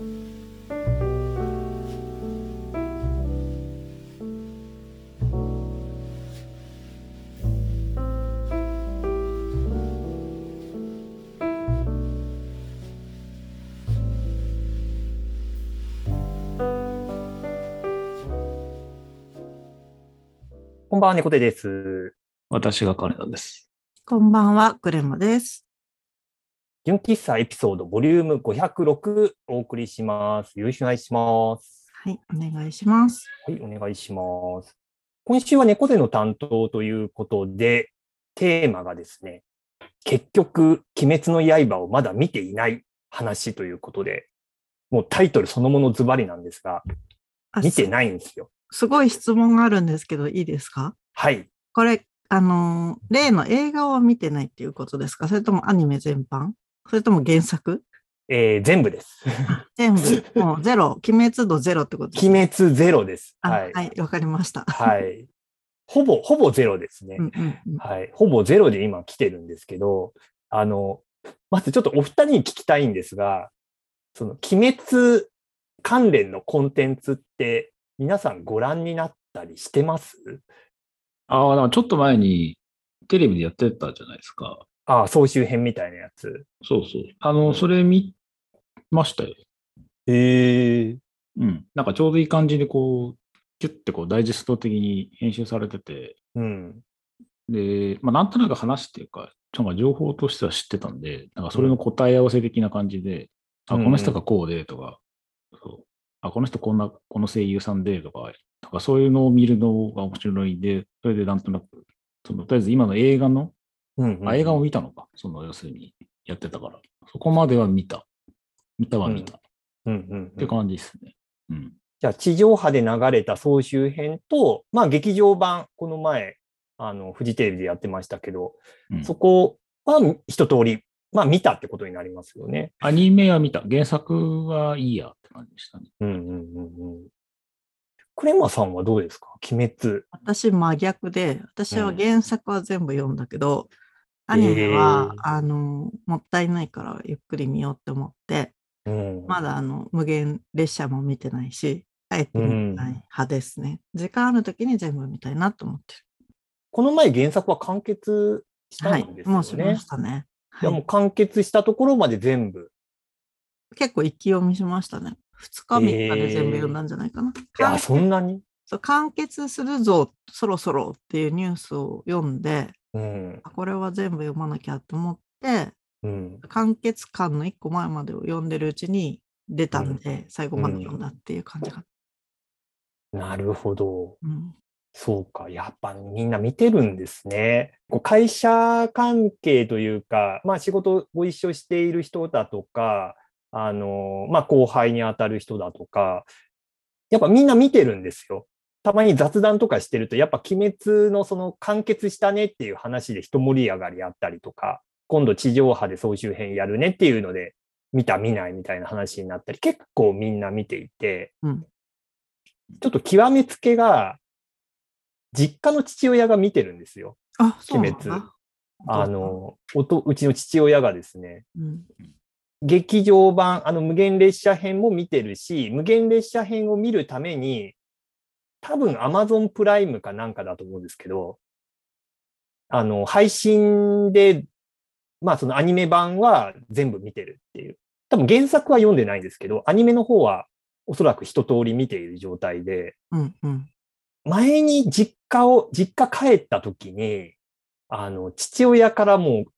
こんばんは、猫手です。私が金田です。こんばんは、クレマです。純喫茶エピソードボリューム506お送りします。よろしくお願いします。はい、お願いします。はい、お願いします。今週は猫背の担当ということで、テーマがですね、結局、鬼滅の刃をまだ見ていない話ということで、もうタイトルそのものズバリなんですが、あ見てないんですよ。すすごい質問があるんですけど、いいですか？はい。これ、あのー、例の映画を見てないっていうことですか？それともアニメ全般？それとも原作？えー全部です。全部、もうゼロ、鬼滅度ゼロってことです鬼滅ゼロです。あはい。はい、わかりました。はい。ほぼ、ほぼゼロですね。うんうんうんはい。ほぼゼロで今来てるんですけど、あの、まずちょっとお二人に聞きたいんですが、その、鬼滅関連のコンテンツって皆さんご覧になったりしてます？ああ、ちょっと前にテレビでやってたじゃないですか。ああ、総集編みたいなやつ。そうそう。あの、それ見ましたよ。へえ。うん。なんかちょうどいい感じでこう、キュッてこうダイジェスト的に編集されてて、うん。で、まあなんとなく話っていうか、ちょまあ情報としては知ってたんで、なんかそれの答え合わせ的な感じで、あ、うんこの人がこうでとか、そうあ、この人こんな、この声優さんでとか、とかそういうのを見るのが面白いんで、それでなんとなく、そのとりあえず今の映画のうん、うん。あ、映画を見たのか。その、要するに、やってたから。そこまでは見た。見たは見た。っうんうんうんて感じですね。うん。じゃあ、地上波で流れた総集編と、まあ、劇場版、この前、あの、フジテレビでやってましたけど、うんそこは一通り、まあ、見たってことになりますよね。アニメは見た。原作はいいやって感じでしたね。うんうんうんうん。クレマさんはどうですか？鬼滅。私真逆で、私はうん原作は全部読んだけど、アニメは、へーあの、もったいないからゆっくり見ようって思って、うん。まだあの無限列車も見てないし、あえて見てない派ですね。時間あるときに全部見たいなと思ってこの前原作は完結しる。はいたんです、よね。もうしましたね。はいもう完結したところまで全部。結構一気読みしましたね。2日3日で全部読んだんじゃないかな。いや、完そんなに？そう完結するぞ、そろそろっていうニュースを読んで、うん。あこれは全部読まなきゃと思って、うん。完結感の1個前までを読んでるうちに出たんで、最後まで読んだっていう感じが。なるほど。うんそうか。やっぱみんな見てるんですね。こう会社関係というか、まあ仕事ご一緒している人だとか、あの、まあ後輩に当たる人だとか、やっぱみんな見てるんですよ。たまに雑談とかしてると、やっぱ鬼滅のその完結したねっていう話で一盛り上がりあったりとか、今度地上波で総集編やるねっていうので、見た見ないみたいな話になったり、結構みんな見ていて、うんちょっと極めつけが、実家の父親が見てるんですよ。あ、鬼滅だ。あの、おとうちの父親がですね、うん、劇場版、あの無限列車編も見てるし、無限列車編を見るために、多分 Amazon プライムかなんかだと思うんですけど、あの、配信で、まあそのアニメ版は全部見てるっていう。多分原作は読んでないんですけど、アニメの方はおそらく一通り見ている状態で、うん、うん。前に実家を、実家帰った時に、あの、父親からもう、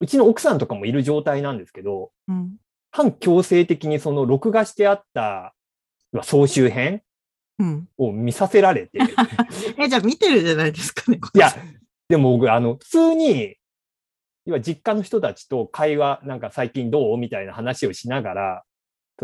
うちの奥さんとかもいる状態なんですけど、うん、反強制的にその録画してあったまあ総集編うん。を見させられて、え、じゃあ見てるじゃないですかね。いや、でも僕、あの、普通に、要は実家の人たちと会話、なんか最近どう？みたいな話をしながら、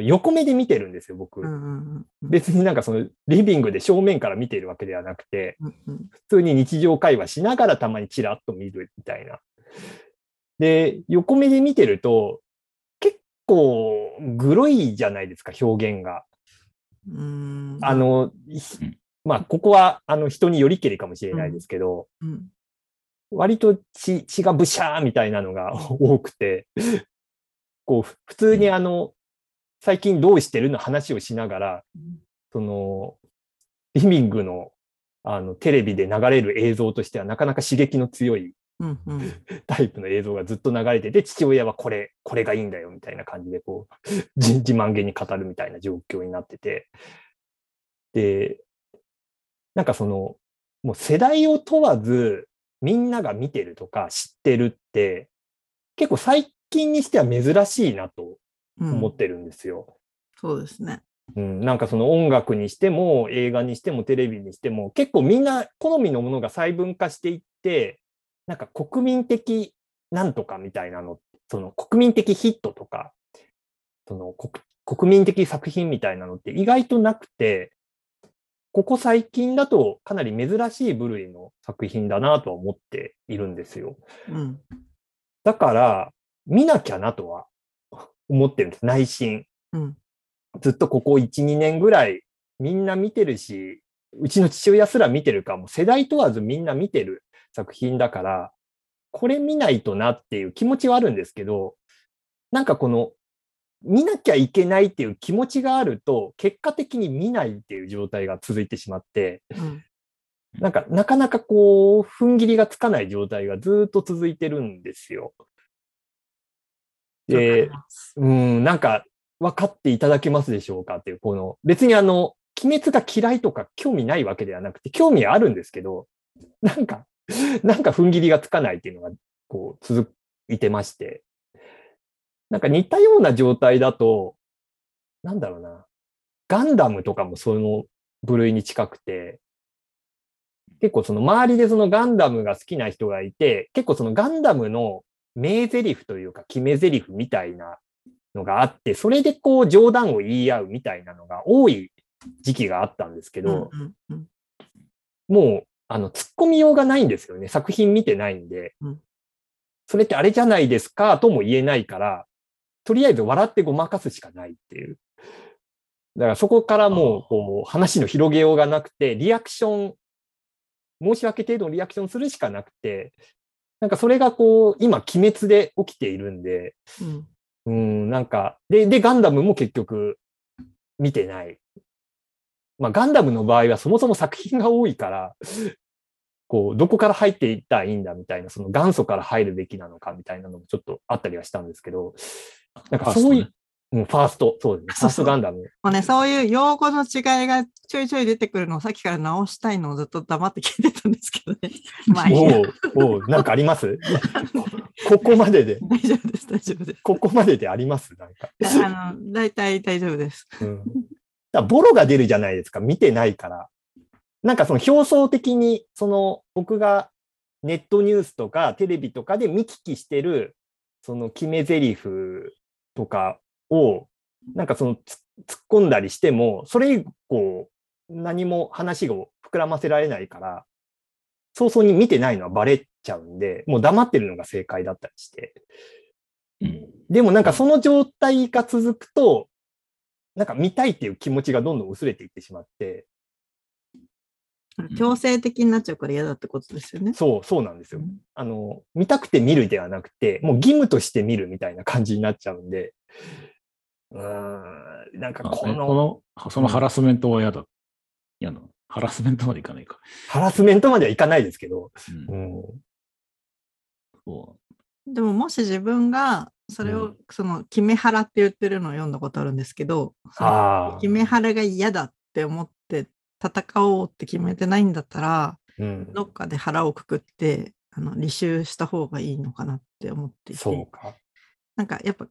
横目で見てるんですよ、僕。うんうんうん別になんかそのリビングで正面から見ているわけではなくて、うんうん普通に日常会話しながらたまにチラッと見るみたいな。で、横目で見てると、結構グロいじゃないですか、表現が。うん。あの、うんまあ、ここはあの人によりけりかもしれないですけど、うん、割と血血がブシャーみたいなのが 多くて、こう、普通にあの、最近どうしてるの話をしながら、その、リビングの、あの、テレビで流れる映像としてはなかなか刺激の強いうんうん タイプの映像がずっと流れてて、父親はこれ、これがいいんだよみたいな感じで、こう、自自慢げに語るみたいな状況になってて、で、なんかその、もう世代を問わず、みんなが見てるとか知ってるって、結構最近にしては珍しいなとうん思ってるんですよ。そうですね。うん、なんかその音楽にしても映画にしてもテレビにしても結構みんな好みのものが細分化していってなんか国民的なんとかみたいなのその国民的ヒットとかその国国民的作品みたいなのって意外となくてここ最近だとかなり珍しい部類の作品だなとは思っているんですよ。うん。だから見なきゃなとは思ってるんです内心。うん。ずっとここ1、2年ぐらいみんな見てるし、うちの父親すら見てるかも、世代問わずみんな見てる作品だから、これ見ないとなっていう気持ちはあるんですけど、なんかこの、見なきゃいけないっていう気持ちがあると、結果的に見ないっていう状態が続いてしまって、うん。なんかなかなかこう、踏ん切りがつかない状態がずっと続いてるんですよ。で、うん、なんか分かっていただけますでしょうかっていう、この、別にあの、鬼滅が嫌いとか興味ないわけではなくて、興味はあるんですけど、なんか、なんか踏ん切りがつかないっていうのが、こう、続いてまして。なんか似たような状態だと、なんだろうな、ガンダムとかもその部類に近くて、結構その周りでそのガンダムが好きな人がいて、結構そのガンダムの名台詞というか決め台詞みたいなのがあって、それでこう冗談を言い合うみたいなのが多い時期があったんですけど、もう、あの、突っ込みようがないんですよね。作品見てないんで。うんそれってあれじゃないですかとも言えないから、とりあえず笑ってごまかすしかないっていう。だからそこからもう、こう、話の広げようがなくて、リアクション、申し訳程度のリアクションするしかなくて、なんかそれがこう、今、鬼滅で起きているんで、うんうん、なんか、で、で、ガンダムも結局、見てない。まあ、ガンダムの場合はそもそも作品が多いから、こう、どこから入っていったらいいんだみたいな、その元祖から入るべきなのかみたいなのもちょっとあったりはしたんですけど、なんかそういう、うん、ファースト、そうですね。ファーストガンダム。もうね、そういう用語の違いがちょいちょい出てくるのをさっきから直したいのをずっと黙って聞いてたんですけどね。まあいいやおうおうなんかあります？ここまでで、大丈夫です、大丈夫です。ここまでであります？なんか。あの、大体大丈夫です。うん。だボロが出るじゃないですか。見てないから。なんかその表層的に、その僕がネットニュースとかテレビとかで見聞きしてる、その決め台詞とかを、なんかそのつ突っ込んだりしても、それ以降何も話を膨らませられないから、早々に見てないのはバレちゃうんで、もう黙ってるのが正解だったりして。うんでもなんかその状態が続くと、なんか見たいっていう気持ちがどんどん薄れていってしまって、強制的になっちゃうから嫌だってことですよね。そう、そうなんですよ。うんあの、見たくて見るではなくて、もう義務として見るみたいな感じになっちゃうんで、うーん、なんかこのこの、そのハラスメントは嫌だ。嫌なの。ハラスメントまでいかないか。ハラスメントまではいかないですけど、うんうん、そでももし自分がそれを、うんその決め腹って言ってるのを読んだことあるんですけど、決め腹が嫌だって思って戦おうって決めてないんだったら、うん、どっかで腹をくくってあの履修した方がいいのかなって思っていて、そうか。なんかやっぱ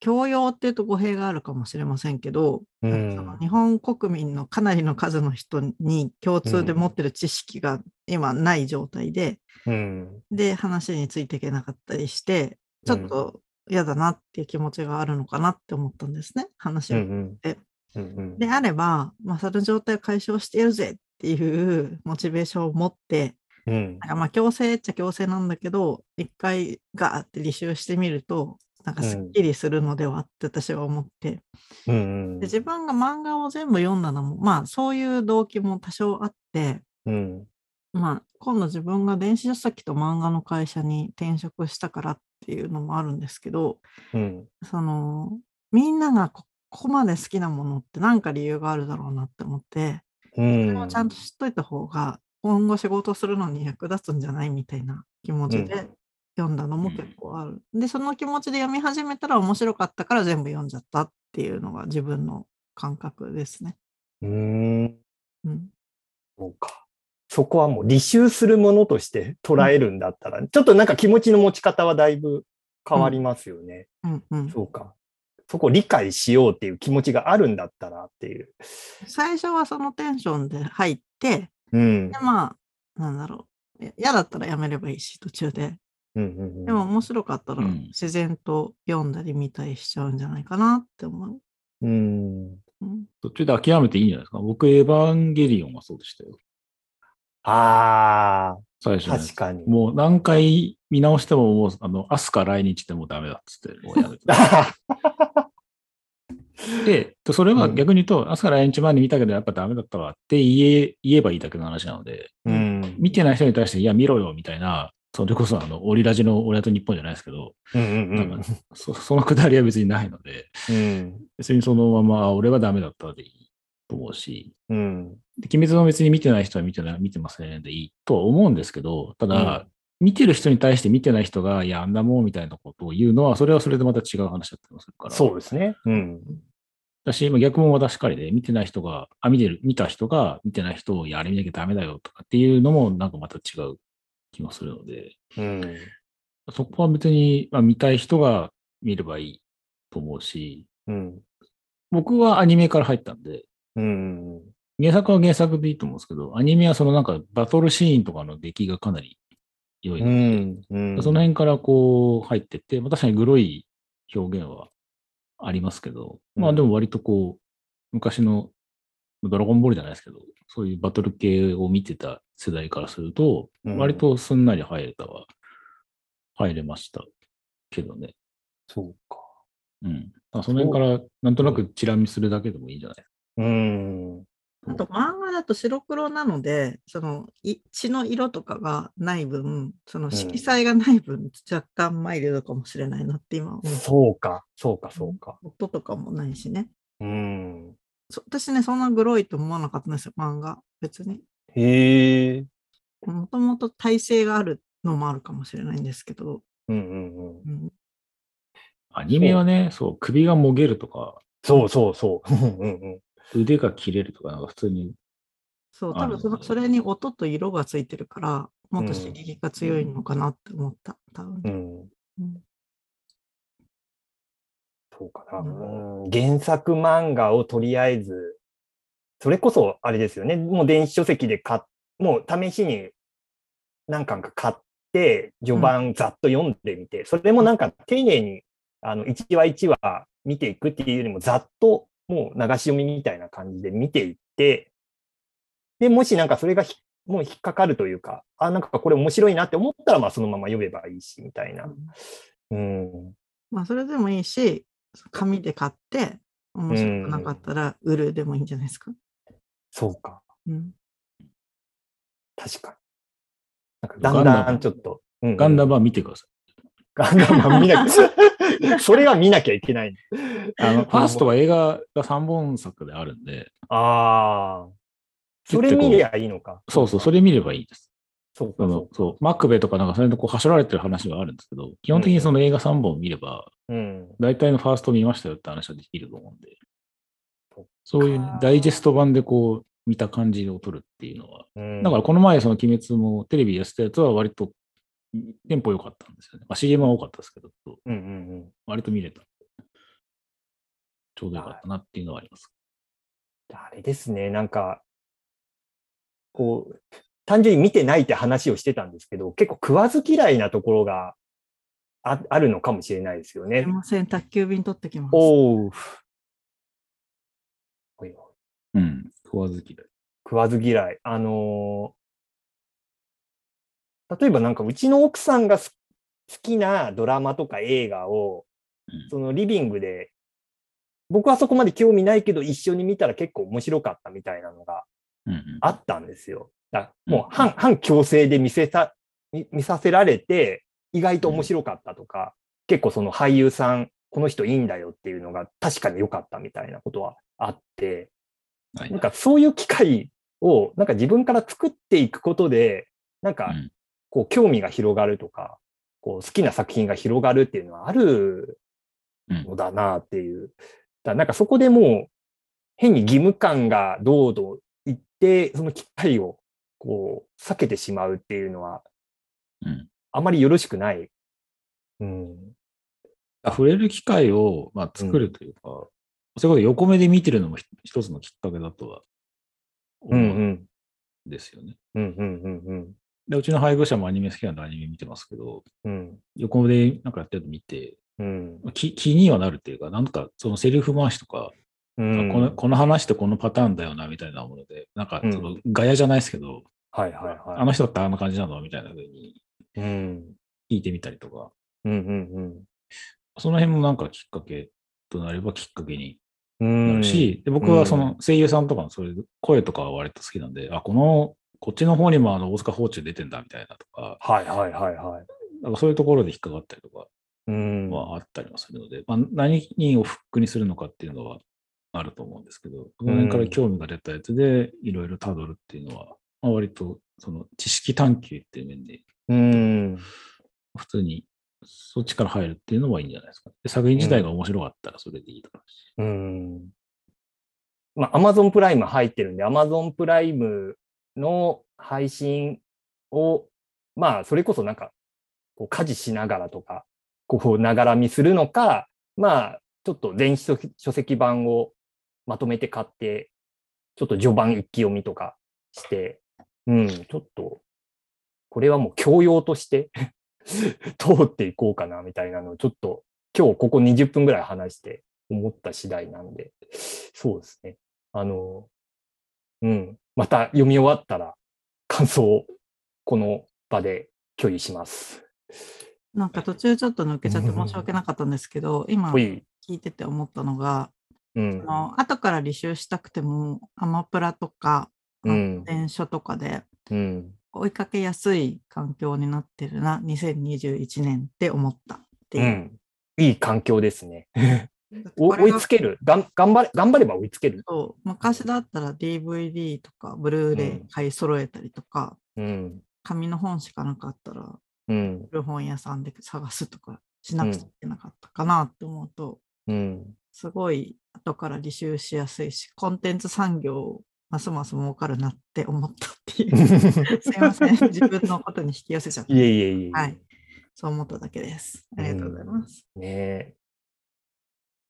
教養っていうと語弊があるかもしれませんけど、うん。その日本国民のかなりの数の人に共通で持ってる知識が今ない状態で、うん、で話についていけなかったりして、ちょっと嫌だなっていう気持ちがあるのかなって思ったんですね、話を。うん、うんえ、うん、うん、であれば、まあ、その状態を解消してやるぜっていうモチベーションを持って、うん。なんかまあ強制っちゃ強制なんだけど、一回ガーって履修してみると、なんかすっきりするのではって私は思って、うん、うんで自分が漫画を全部読んだのも、まあそういう動機も多少あって、うん、まあ今度自分が電子書籍と漫画の会社に転職したからっていうのもあるんですけど、うん、そのみんながここまで好きなものって何か理由があるだろうなって思って、うんをちゃんと知っといた方が、今後仕事するのに役立つんじゃないみたいな気持ちで読んだのも結構ある。で、その気持ちで読み始めたら面白かったから全部読んじゃったっていうのが自分の感覚ですね。うーん。うん。そうか。そこはもう履修するものとして捉えるんだったら、ちょっとなんか気持ちの持ち方はだいぶ変わりますよね。うんうん。そうか。そこを理解しようっていう気持ちがあるんだったらっていう。最初はそのテンションで入って、うんで、。まあ、なんだろう。い嫌だったらやめればいいし、途中で。うんうんうんでも面白かったらうん自然と読んだり見たりしちゃうんじゃないかなって思う。うん。うん、途中で諦めていいんじゃないですか？僕、エヴァンゲリオンはそうでしたよ。ああ、最初確かに。もう何回見直しても、もう、あの、明日か来日でもうダメだっつって、もうやめて。で、それは逆に言うと、明日か来日前に見たけど、やっぱダメだったわって言え、言えばいいだけの話なので、うん。見てない人に対して、いや、見ろよ、みたいな、それこそ、あの、オリラジの俺と日本じゃないですけど、うんうんなんかそそのくだりは別にないので、うん。別別にそのまま、あ俺はダメだったでいいと思うし、うん。で鬼滅も別に見てない人は見てない、見てませんでいいとは思うんですけど、ただ、見てる人に対して見てない人が、いや、あんなもんみたいなことを言うのは、それはそれでまた違う話だったりもするから。そうですね。うん。だし、今逆も私しかりで、見てない人が、あ、見てる、見た人が、見てない人を、いや、あれ見なきゃダメだよとかっていうのも、なんかまた違う気もするので、うん。そこは別に、まあ、見たい人が見ればいいと思うし、うん。僕はアニメから入ったんで、うん。原作は原作でいいと思うんですけど、アニメはそのなんかバトルシーンとかの出来がかなり良いのうで、ん。うん。その辺からこう入ってって、まあ確かにグロい表現はありますけど、うんまあでも割とこう、昔のドラゴンボールじゃないですけど、そういうバトル系を見てた世代からすると、うん割とすんなり入れたは、入れましたけどね。そうか。うん。その辺からなんとなくチラ見するだけでもいいんじゃない？うん。あと漫画だと白黒なので、そのい血の色とかがない分、その色彩がない分、若干マイルドかもしれないなって今思う。そうか。そうか、そうか。音とかもないしね。うん。そ私ね、そんなグロいと思わなかったんですよ、漫画。別に。へえ。もともと体勢があるのもあるかもしれないんですけど、うんうんうん。うん、アニメはね、そう、首がもげるとか、そうそうそう。うんうんうん。腕が切れるとか、なんか普通にそう、多分そのそれに音と色がついてるから、もっと刺激が強いのかなって思った、多分。うん。うんそうかな。うんうん原作漫画をとりあえず、それこそあれですよね。もう電子書籍で買っ、もう試しに何巻か買って、序盤ざっと読んでみて、それもなんか丁寧に、あの、1話1話見ていくっていうよりも、ざっともう流し読みみたいな感じで見ていって、で、もしなんかそれがひもう引っかかるというか、あ、なんかこれ面白いなって思ったら、まあそのまま読めばいいし、みたいな。うん。まあ、それでもいいし、紙で買って、面白くなかったら売るでもいいんじゃないですか？そうか。うん、確かに。なんかだんだんちょっと。うんうんガンダムは見てください。ガンダムは見なきゃ。それは見なきゃいけない。あの、ファーストは映画が3本作であるんで、ああ。それ見りゃいいのか。そうそう、それ見ればいいです。そうか。そうかそうマクベとかなんかそれでこう走られてる話はあるんですけど、基本的にその映画3本見れば、うん。大体のファースト見ましたよって話はできると思うんでそっか、そういうダイジェスト版でこう見た感じを撮るっていうのは、うんだからこの前その鬼滅もテレビでやってたやつは割とテンポ良かったんですよね。まあ、CM は多かったですけど、うんうん割と見れた。ちょうどよかったなっていうのはあります。うん。あれですね、なんか、こう、単純に見てないって話をしてたんですけど、結構食わず嫌いなところがああるのかもしれないですよねすい。ません、宅急便取ってきます。おう。うん。食わず嫌い。食わず嫌い。あのー例えばなんかうちの奥さんがす好きなドラマとか映画をうん、そのリビングで、僕はそこまで興味ないけど一緒に見たら結構面白かったみたいなのが。あったんですよ。だもううん。反反強制で見せた見見させられて意外と面白かったとか、結構その俳優さんこの人いいんだよっていうのが確かに良かったみたいなことはあって、はい。なんかそういう機会をなんか自分から作っていくことで、なんかうんこう興味が広がるとか、こう好きな作品が広がるっていうのはあるうんのだなっていう。だなんかそこでもう変に義務感がどうどう言って、その機会をこう避けてしまうっていうのはうんあまりよろしくない。うん。触れる機会を、まあ、作るというか、そういうこと横目で見てるのもひ一つのきっかけだとは思うんん。ですよね。うんうんうんうん。で、うちの配偶者もアニメ好きなんでアニメ見てますけど、うん。横目でなんかやってるの見て、うん。気気にはなるっていうか、なんかそのセリフ回しとか、うんあこのこの話ってこのパターンだよなみたいなもので、なんかうんそのガヤじゃないですけど、はいはいはい。あの人ってあんな感じなのみたいな風にうん。聞いてみたりとか、うんうんその辺もなんかきっかけとなればきっかけにうん。なるし、で僕はその声優さんとかのそういう声とかは割と好きなんで、あ、この、こっちの方にもあの大塚芳忠出てんだみたいなとか、はいはいはいはい。なんかそういうところで引っかかったりとかうん。はあったりもするので、まあ、何をフックにするのかっていうのはあると思うんですけど、その辺から興味が出たやつでいろいろ辿るっていうのは、まあ、割とその知識探求っていう面で、うん。普通にそっちから入るっていうのはいいんじゃないですか。で作品自体が面白かったらそれでいいだろうし。うん。まあ、アマゾンプライム入ってるんで、アマゾンプライムの配信を、まあ、それこそなんか、こう家事しながらとか、こう、ながら見するのか、まあ、ちょっと電子書籍版をまとめて買って、ちょっと序盤一気読みとかして、うん、ちょっと、これはもう教養として 通っていこうかな、みたいなのをちょっと今日ここ20分ぐらい話して思った次第なんで、そうですね。あの、うん、また読み終わったら感想をこの場で共有します。なんか途中ちょっと抜けちゃって申し訳なかったんですけど、今ほい。聞いてて思ったのが、うんあ。の後から履修したくても、アマプラとか、うん電書とかでうん。追いかけやすい環境になってるな、2021年って思ったっていうう。ん。いい環境ですね。追いつける？がん頑張れ。頑張れば追いつける？そう昔だったら DVD とかブルーレうんイ買い揃えたりとか、うん。紙の本しかなかったらうん。古本屋さんで探すとかしなくちゃいけなかったかなって思うと、うん。すごい後から履修しやすいし、コンテンツ産業ますます儲かるなって思ったっていう。すいません。自分のことに引き寄せちゃった。いえいえいえ。はい。そう思っただけです。ありがとうございます。ねえ。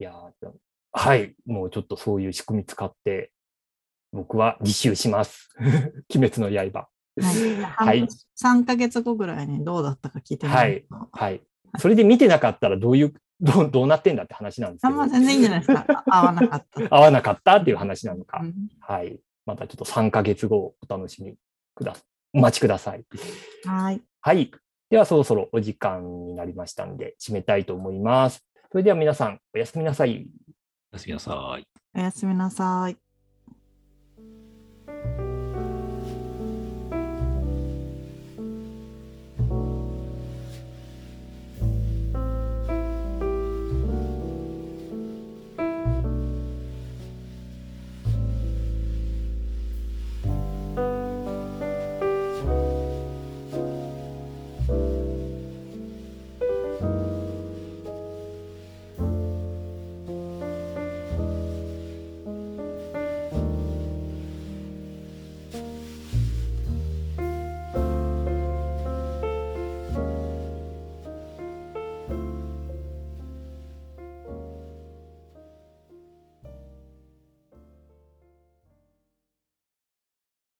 いやー、はい。もうちょっとそういう仕組み使って、僕は自習します。鬼滅の刃。はい。はい。3ヶ月後ぐらいにどうだったか聞いてみはいますはい。それで見てなかったらどういう、どうどうなってんだって話なんですけどあんま、全然いいんじゃないですか。あ合わなかった。合わなかったっていう話なのか。うんはい。またちょっと3ヶ月後お楽しみください。お待ちください。はい。はい。ではそろそろお時間になりましたんで、締めたいと思います。それでは皆さん、おやすみなさい。おやすみなさい。おやすみなさい。